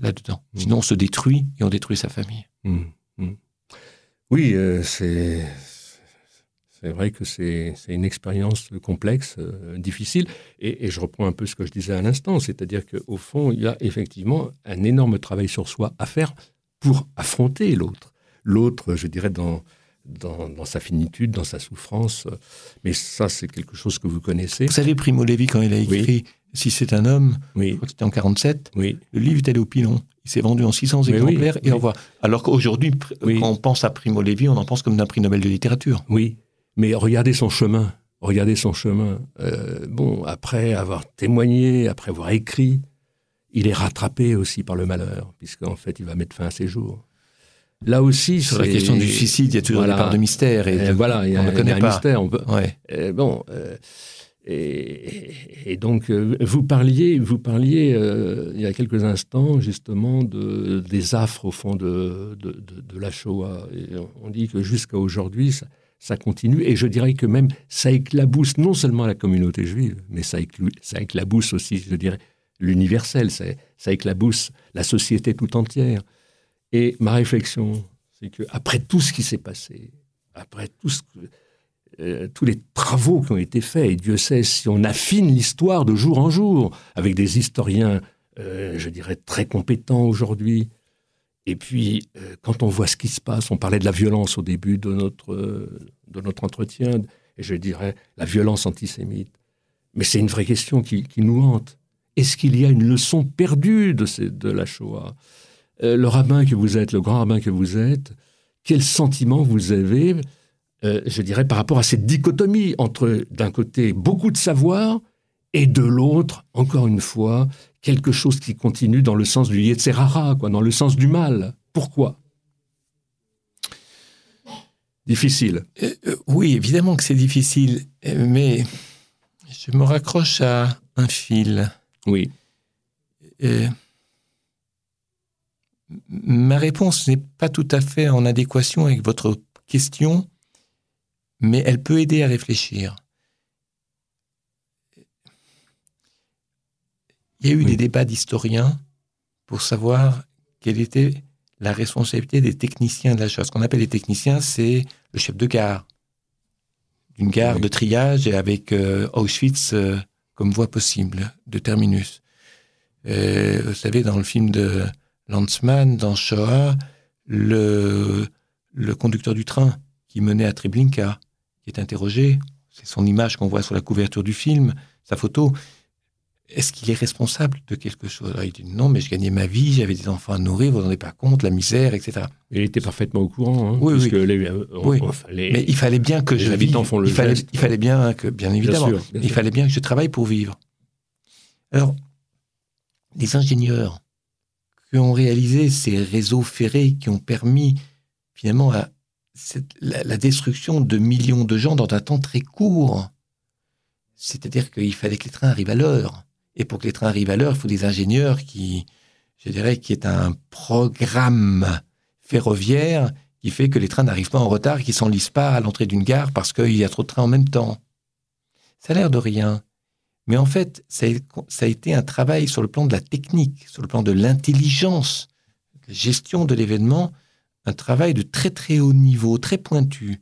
là-dedans. Mmh. Sinon, on se détruit et on détruit sa famille. Oui, euh, c'est vrai que c'est une expérience complexe, euh, difficile. Et, je reprends un peu ce que je disais à l'instant, c'est-à-dire qu'au fond, il y a effectivement un énorme travail sur soi à faire pour affronter l'autre. L'autre, je dirais, dans, dans, sa finitude, dans sa souffrance. Mais ça, c'est quelque chose que vous connaissez. Vous savez, Primo Levi, quand il a écrit Si c'est un homme, oui. je crois que c'était en 47, oui. le livre est allé au pilon. Il s'est vendu en 600 exemplaires et au revoir. Alors qu'aujourd'hui, quand on pense à Primo Levi, on en pense comme d'un prix Nobel de littérature. Oui, mais regardez son chemin. Regardez son chemin. Euh, bon, après avoir témoigné, après avoir écrit, il est rattrapé aussi par le malheur, puisqu'en fait, il va mettre fin à ses jours. Là aussi, sur la question du suicide, il y a toujours une part de mystère. Et, euh, voilà, il y a, on un mystère. On peut, euh, bon, et, donc, euh, vous parliez, vous parliez euh, il y a quelques instants justement de, des affres au fond de, de, la Shoah. On dit que jusqu'à aujourd'hui, ça, continue. Et je dirais que même ça éclabousse non seulement la communauté juive, mais ça, éclabousse aussi, je dirais, l'universel. Ça, ça éclabousse la société tout entière. Et ma réflexion, c'est que après tout ce qui s'est passé, après tout ce que euh, tous les travaux qui ont été faits, et Dieu sait si on affine l'histoire de jour en jour, avec des historiens, euh, je dirais, très compétents aujourd'hui. Et puis, euh, quand on voit ce qui se passe, on parlait de la violence au début de notre, de notre entretien, et je dirais la violence antisémite. Mais c'est une vraie question qui, nous hante. Est-ce qu'il y a une leçon perdue de, de la Shoah? Le rabbin que vous êtes, le grand rabbin que vous êtes, quel sentiment vous avez euh, je dirais, par rapport à cette dichotomie entre, d'un côté, beaucoup de savoir, et de l'autre, encore une fois, quelque chose qui continue dans le sens du Yetzerara, quoi, dans le sens du mal. Pourquoi? Difficile. Euh, euh, oui, évidemment que c'est difficile, mais je me raccroche à un fil. Oui. ma réponse n'est pas tout à fait en adéquation avec votre question, mais elle peut aider à réfléchir. Il y a eu des débats d'historiens pour savoir quelle était la responsabilité des techniciens de la chose. Ce qu'on appelle les techniciens, c'est le chef de gare, d'une gare de triage avec euh, Auschwitz euh, comme voie possible, de terminus. Euh, vous savez, dans le film de Lanzmann, dans Shoah, le, le conducteur du train qui menait à Treblinka, est interrogé, c'est son image qu'on voit sur la couverture du film, sa photo. Est-ce qu'il est responsable de quelque chose? Il dit non, mais je gagnais ma vie, j'avais des enfants à nourrir, vous n'en avez pas compte, la misère, etc. Il était parfaitement au courant. Hein, oui, oui. Euh, oui. mais il fallait bien que je vive. Font le il, fallait, il fallait bien que, bien évidemment, il fallait bien que je travaille pour vivre. Alors, les ingénieurs qui ont réalisé ces réseaux ferrés qui ont permis finalement à la, destruction de millions de gens dans un temps très court. C'est-à-dire qu'il fallait que les trains arrivent à l'heure. Et pour que les trains arrivent à l'heure, il faut des ingénieurs qui, je dirais, qui est un programme ferroviaire qui fait que les trains n'arrivent pas en retard, qui s'enlisent pas à l'entrée d'une gare parce qu'il y a trop de trains en même temps. Ça a l'air de rien. Mais en fait, ça a, été un travail sur le plan de la technique, sur le plan de l'intelligence, la gestion de l'événement, un travail de très très haut niveau, très pointu,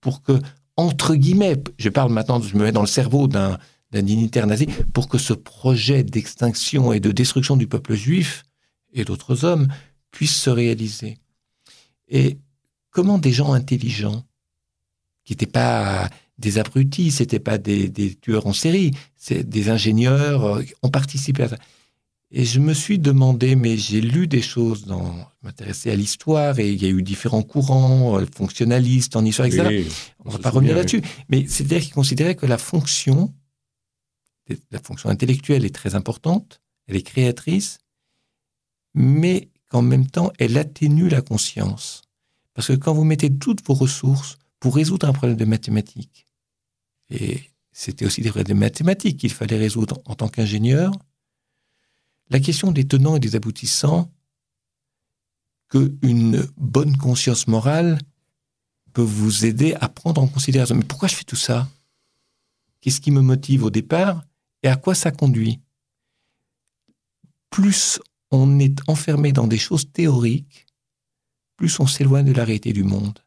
pour que, entre guillemets, je parle maintenant, je me mets dans le cerveau d'un dignitaire nazi, pour que ce projet d'extinction et de destruction du peuple juif et d'autres hommes puisse se réaliser. Et comment des gens intelligents, qui n'étaient pas des abrutis, c'était pas des, des, tueurs en série, c'est des ingénieurs, euh, ont participé à ça? Et je me suis demandé, mais j'ai lu des choses dans, m'intéresser à l'histoire et il y a eu différents courants, euh, fonctionnalistes en histoire, etc. on ne va pas revenir là-dessus. Mais c'est-à-dire qu'ils considéraient que la fonction, la fonction intellectuelle est très importante, elle est créatrice, mais qu'en même temps, elle atténue la conscience. Parce que quand vous mettez toutes vos ressources pour résoudre un problème de mathématiques, et c'était aussi des problèmes de mathématiques qu'il fallait résoudre en tant qu'ingénieur, la question des tenants et des aboutissants qu'une bonne conscience morale peut vous aider à prendre en considération. Mais pourquoi je fais tout ça? Qu'est-ce qui me motive au départ? Et à quoi ça conduit? Plus on est enfermé dans des choses théoriques, plus on s'éloigne de la réalité du monde.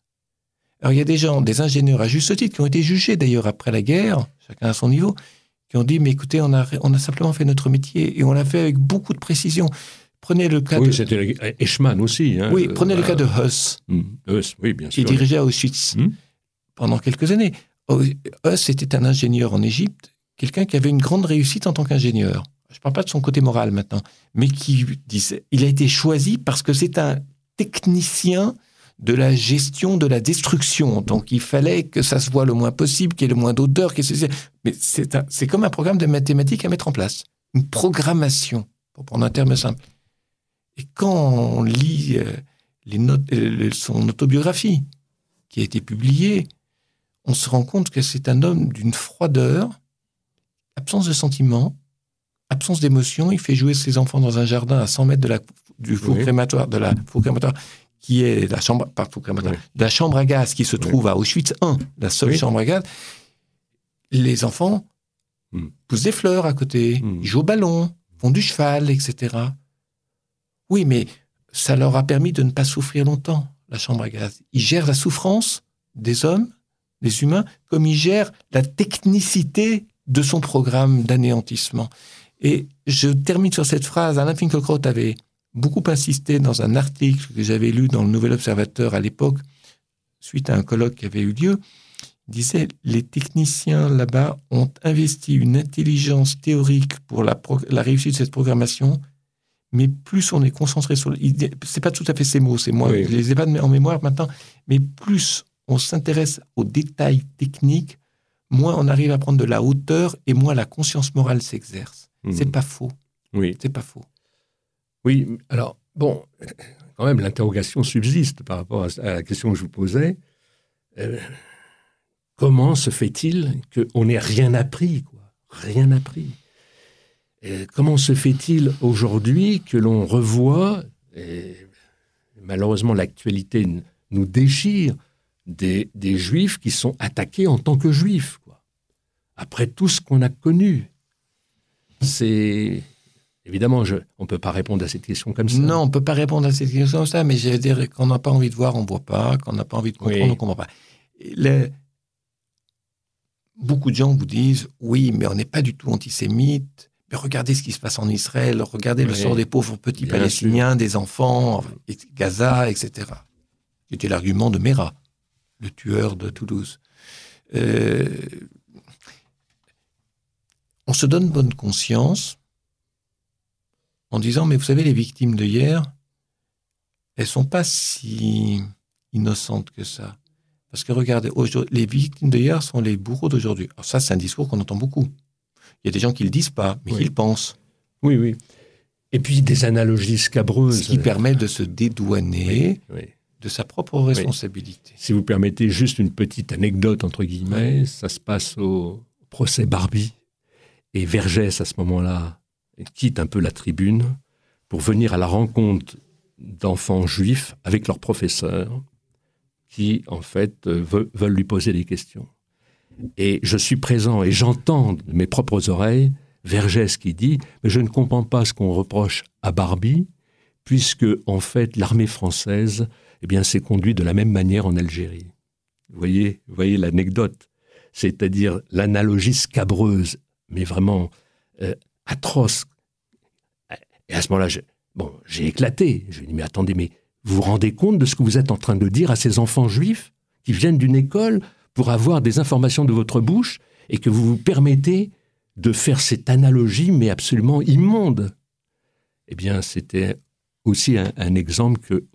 Alors il y a des gens, des ingénieurs à juste titre, qui ont été jugés d'ailleurs après la guerre, chacun à son niveau, qui ont dit, mais écoutez, on a, on a simplement fait notre métier et on l'a fait avec beaucoup de précision. Prenez le cas oui, de... c'était Eichmann aussi. Hein, oui, prenez le cas de Huss. Hmm, Huss, oui, bien sûr. Qui dirigeait Auschwitz hmm. pendant quelques années. Huss était un ingénieur en Égypte, quelqu'un qui avait une grande réussite en tant qu'ingénieur. Je ne parle pas de son côté moral maintenant, mais qui disait, il a été choisi parce que c'est un technicien de la gestion de la destruction. Donc il fallait que ça se voit le moins possible, qu'il y ait le moins d'odeur. Mais c'est comme un programme de mathématiques à mettre en place. Une programmation, pour prendre un terme simple. Et quand on lit euh, les notes, euh, son autobiographie, qui a été publiée, on se rend compte que c'est un homme d'une froideur, absence de sentiments, absence d'émotion. Il fait jouer ses enfants dans un jardin à 100 mètres de la, du four crématoire, de la four crématoire, qui est la chambre, la chambre à gaz qui se trouve à Auschwitz 1, la seule chambre à gaz. Les enfants hmm. poussent des fleurs à côté, hmm. ils jouent au ballon, font du cheval, etc. Oui, mais ça leur a permis de ne pas souffrir longtemps, la chambre à gaz. Ils gèrent la souffrance des hommes les humains, comme il gère la technicité de son programme d'anéantissement. Et je termine sur cette phrase. Alain Finkielkraut avait beaucoup insisté dans un article que j'avais lu dans le Nouvel Observateur à l'époque, suite à un colloque qui avait eu lieu. Il disait les techniciens là-bas ont investi une intelligence théorique pour la, la réussite de cette programmation, mais plus on est concentré sur. C'est pas tout à fait ces mots, c'est moi, je les ai pas en mémoire maintenant, mais plus on s'intéresse aux détails techniques, moins on arrive à prendre de la hauteur et moins la conscience morale s'exerce. Hmm. C'est pas faux. Oui. C'est pas faux. Oui, alors, bon, *clears throat* quand même, l'interrogation subsiste par rapport à, la question que je vous posais. Euh, comment se fait-il qu'on n'ait rien appris, quoi? Rien appris. comment se fait-il aujourd'hui que l'on revoit, et malheureusement l'actualité nous déchire, des, juifs qui sont attaqués en tant que juifs, quoi? après tout ce qu'on a connu C'est Évidemment, je, on ne peut pas répondre à cette question comme ça. Non, on ne peut pas répondre à cette question comme ça, mais je veux dire qu'on n'a pas envie de voir, on ne voit pas, qu'on n'a pas envie de comprendre, on ne comprend pas. Beaucoup de gens vous disent, oui, mais on n'est pas du tout antisémite, mais regardez ce qui se passe en Israël, regardez le sort des pauvres petits Palestiniens, des enfants, Gaza, etc. C'était l'argument de Mera, le tueur de Toulouse. Euh, on se donne bonne conscience en disant, mais vous savez, les victimes de hier, elles sont pas si innocentes que ça. Parce que regardez, les victimes de hier sont les bourreaux d'aujourd'hui. Alors ça, c'est un discours qu'on entend beaucoup. Il y a des gens qui le disent pas, mais qui le pensent. Oui, oui. Et puis des analogies scabreuses. Ce qui permet de se dédouaner de sa propre responsabilité. Si vous permettez juste une petite anecdote, entre guillemets, ça se passe au procès Barbie. Et Vergès, à ce moment-là, quitte un peu la tribune pour venir à la rencontre d'enfants juifs avec leurs professeurs qui, en fait, euh, veulent lui poser des questions. Et je suis présent et j'entends de mes propres oreilles Vergès qui dit Mais je ne comprends pas ce qu'on reproche à Barbie, puisque, en fait, l'armée française eh bien, s'est conduite de la même manière en Algérie. Vous voyez, voyez l'anecdote, c'est-à-dire l'analogie scabreuse, mais vraiment euh, atroce. Et à ce moment-là, bon, j'ai éclaté. Je lui ai dit, mais attendez, mais vous vous rendez compte de ce que vous êtes en train de dire à ces enfants juifs qui viennent d'une école pour avoir des informations de votre bouche et que vous vous permettez de faire cette analogie, mais absolument immonde? Eh bien, c'était aussi un, exemple que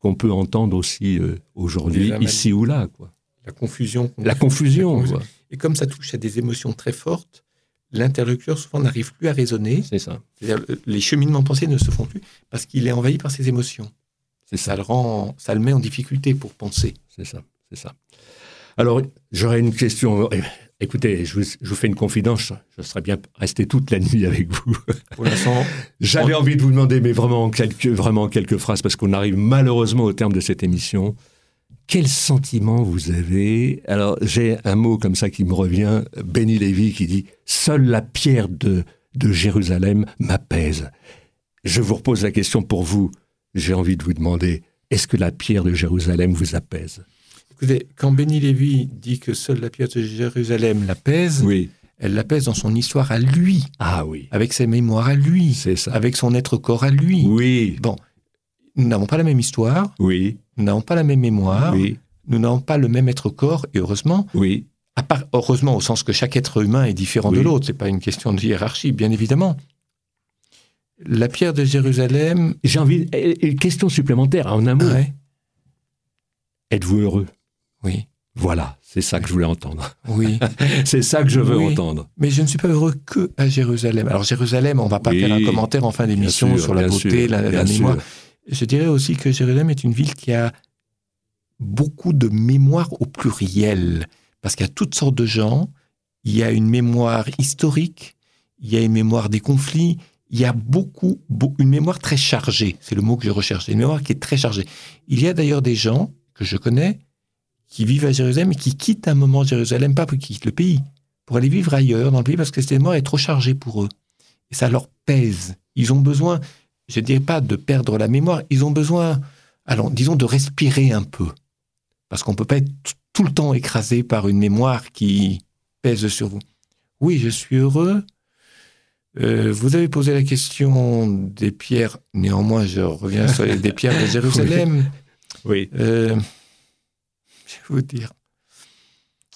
qu'on peut entendre aussi euh, aujourd'hui, ici ou là. Quoi. La confusion. La confusion. Et comme ça touche à des émotions très fortes, l'interlocuteur souvent n'arrive plus à raisonner. C'est ça. C'est-à-dire les cheminements pensés ne se font plus parce qu'il est envahi par ses émotions. C'est ça. le rend, ça le met en difficulté pour penser. C'est ça, c'est ça. Alors j'aurais une question. Écoutez, je vous, fais une confidence. Je serais bien resté toute la nuit avec vous. Pour l'instant, *laughs* j'avais envie de vous demander, mais vraiment quelques, vraiment quelques phrases parce qu'on arrive malheureusement au terme de cette émission. Quel sentiment vous avez? Alors, j'ai un mot comme ça qui me revient, Benny Lévy qui dit Seule la pierre de, de Jérusalem m'apaise. Je vous repose la question pour vous. J'ai envie de vous demander Est-ce que la pierre de Jérusalem vous apaise? Écoutez, quand Benny Lévy dit que seule la pierre de Jérusalem l'apaise, oui. elle l'apaise dans son histoire à lui. Ah oui. Avec ses mémoires à lui. C'est ça. Avec son être-corps à lui. Oui. Bon, nous n'avons pas la même histoire. Oui. Nous n'avons pas la même mémoire. Oui. Nous n'avons pas le même être corps, et heureusement. Oui. À part, heureusement, au sens que chaque être humain est différent de l'autre. C'est pas une question de hiérarchie, bien évidemment. La pierre de Jérusalem. J'ai envie. Une question supplémentaire, en un mot. Êtes-vous heureux? Oui. Voilà, c'est ça que je voulais entendre. Oui. *laughs* c'est ça que je veux entendre. Mais je ne suis pas heureux que à Jérusalem. Alors Jérusalem, on va pas faire un commentaire en fin d'émission sur la beauté, la, la mémoire. Je dirais aussi que Jérusalem est une ville qui a beaucoup de mémoire au pluriel, parce qu'il y a toutes sortes de gens, il y a une mémoire historique, il y a une mémoire des conflits, il y a beaucoup, une mémoire très chargée, c'est le mot que je recherche, une mémoire qui est très chargée. Il y a d'ailleurs des gens que je connais qui vivent à Jérusalem et qui quittent un moment Jérusalem, pas pour qu'ils quittent le pays, pour aller vivre ailleurs dans le pays parce que cette mémoire est trop chargée pour eux. Et ça leur pèse. Ils ont besoin, je ne dirais pas de perdre la mémoire, ils ont besoin, alors disons, de respirer un peu. Parce qu'on ne peut pas être tout le temps écrasé par une mémoire qui pèse sur vous. Oui, je suis heureux. Euh, vous avez posé la question des pierres. Néanmoins, je reviens sur les, des pierres de *laughs* Jérusalem. Oui. Euh, je vais vous dire.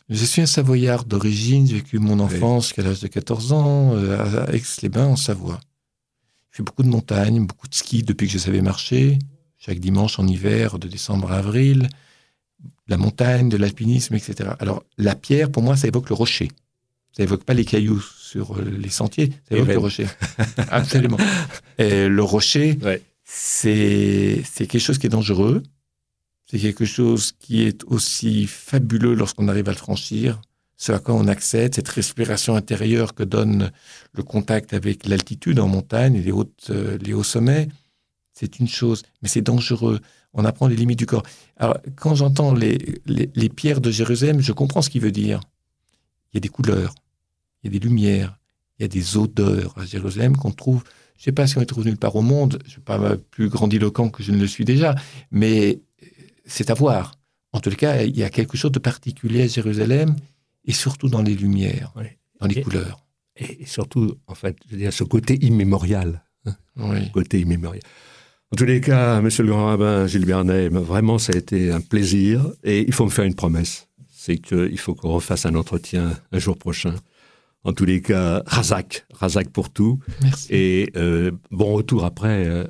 Je suis un Savoyard d'origine. J'ai vécu mon enfance jusqu'à l'âge de 14 ans euh, à Aix-les-Bains, en Savoie. Fait beaucoup de montagnes, beaucoup de ski depuis que je savais marcher. Chaque dimanche en hiver, de décembre à avril la montagne, de l'alpinisme, etc. Alors, la pierre, pour moi, ça évoque le rocher. Ça évoque pas les cailloux sur euh, les sentiers, ça évoque le rocher. *laughs* Absolument. Et le rocher, c'est quelque chose qui est dangereux. C'est quelque chose qui est aussi fabuleux lorsqu'on arrive à le franchir. Ce à quoi on accède, cette respiration intérieure que donne le contact avec l'altitude en montagne et les, euh, hauts sommets, c'est une chose, mais c'est dangereux on apprend les limites du corps. Alors, quand j'entends les, les, pierres de Jérusalem, je comprends ce qu'il veut dire. Il y a des couleurs, il y a des lumières, il y a des odeurs à Jérusalem qu'on trouve, je ne sais pas si on les trouve nulle part au monde, je ne suis pas plus grandiloquent que je ne le suis déjà, mais c'est à voir. En tout cas, il y a quelque chose de particulier à Jérusalem, et surtout dans les lumières, dans les couleurs. Et surtout, en fait, je veux dire, ce côté immémorial. Hein. oui. Côté immémorial. En tous les cas, monsieur le grand rabbin Gilles Bernet, vraiment, ça a été un plaisir. Et il faut me faire une promesse. C'est qu'il faut qu'on refasse un entretien un jour prochain. En tous les cas, Razak, Razak pour tout. Merci. Et euh, bon retour après euh,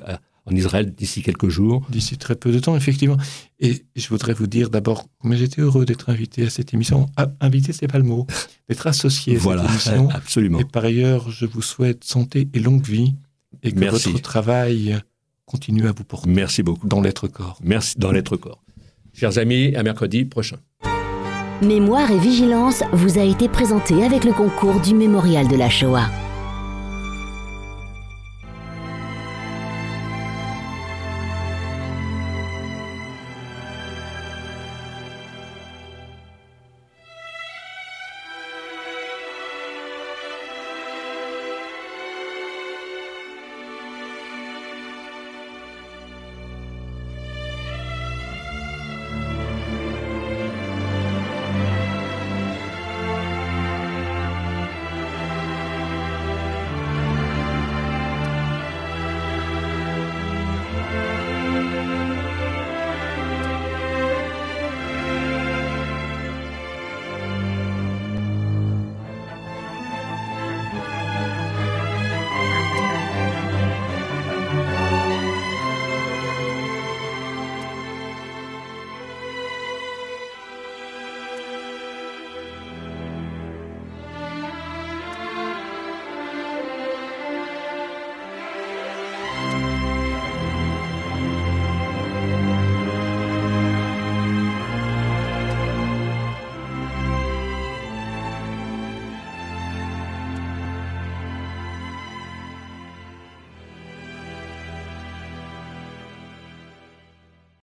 en Israël d'ici quelques jours. D'ici très peu de temps, effectivement. Et je voudrais vous dire d'abord mais j'étais heureux d'être invité à cette émission. Ah, invité, c'est pas le mot. D'être associé à voilà, cette émission. *laughs* Absolument. Et par ailleurs, je vous souhaite santé et longue vie. Et que Merci. votre travail continue à vous porter. Merci beaucoup. Dans l'être corps. Merci dans l'être corps. Chers amis, à mercredi prochain. Mémoire et vigilance vous a été présenté avec le concours du Mémorial de la Shoah.